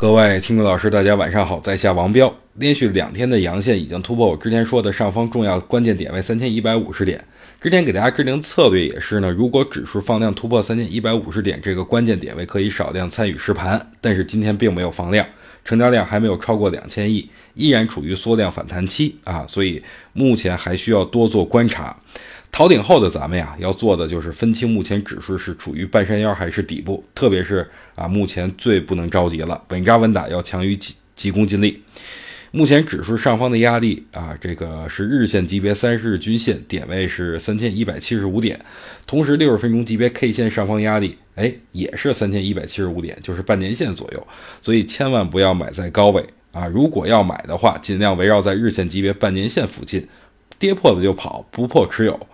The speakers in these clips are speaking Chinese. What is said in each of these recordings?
各位听众老师，大家晚上好，在下王彪。连续两天的阳线已经突破我之前说的上方重要关键点位三千一百五十点。之前给大家制定策略也是呢，如果指数放量突破三千一百五十点这个关键点位，可以少量参与实盘。但是今天并没有放量，成交量还没有超过两千亿，依然处于缩量反弹期啊，所以目前还需要多做观察。逃顶后的咱们呀，要做的就是分清目前指数是处于半山腰还是底部，特别是啊，目前最不能着急了，稳扎稳打要强于急急功近利。目前指数上方的压力啊，这个是日线级别三十日均线点位是三千一百七十五点，同时六十分钟级别 K 线上方压力哎也是三千一百七十五点，就是半年线左右，所以千万不要买在高位啊！如果要买的话，尽量围绕在日线级别半年线附近，跌破了就跑，不破持有。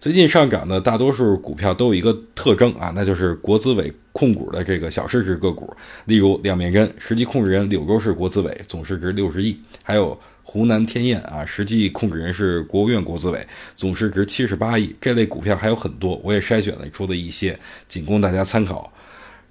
最近上涨的大多数股票都有一个特征啊，那就是国资委控股的这个小市值个股，例如两面针，实际控制人柳州市国资委，总市值六十亿；还有湖南天燕啊，实际控制人是国务院国资委，总市值七十八亿。这类股票还有很多，我也筛选了出的一些，仅供大家参考。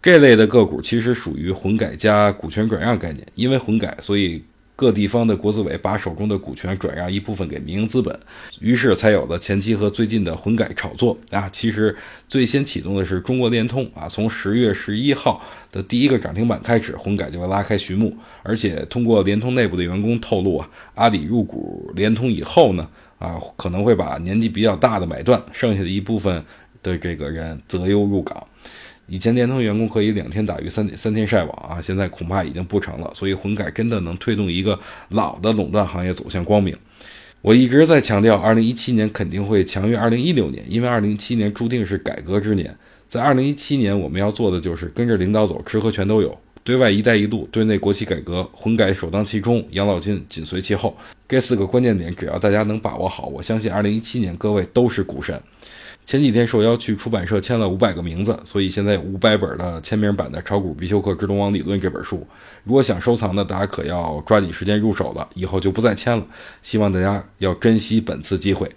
这类的个股其实属于混改加股权转让概念，因为混改，所以。各地方的国资委把手中的股权转让一部分给民营资本，于是才有了前期和最近的混改炒作啊。其实最先启动的是中国联通啊，从十月十一号的第一个涨停板开始，混改就会拉开序幕。而且通过联通内部的员工透露啊，阿里入股联通以后呢，啊可能会把年纪比较大的买断，剩下的一部分的这个人择优入岗。以前联通员工可以两天打鱼三三天晒网啊，现在恐怕已经不成了。所以混改真的能推动一个老的垄断行业走向光明。我一直在强调，二零一七年肯定会强于二零一六年，因为二零一七年注定是改革之年。在二零一七年，我们要做的就是跟着领导走，吃喝全都有。对外“一带一路”，对内国企改革，混改首当其冲，养老金紧随其后。这四个关键点，只要大家能把握好，我相信二零一七年各位都是股神。前几天受邀去出版社签了五百个名字，所以现在有五百本的签名版的《炒股必修课：智能网理论》这本书。如果想收藏的，大家可要抓紧时间入手了，以后就不再签了。希望大家要珍惜本次机会。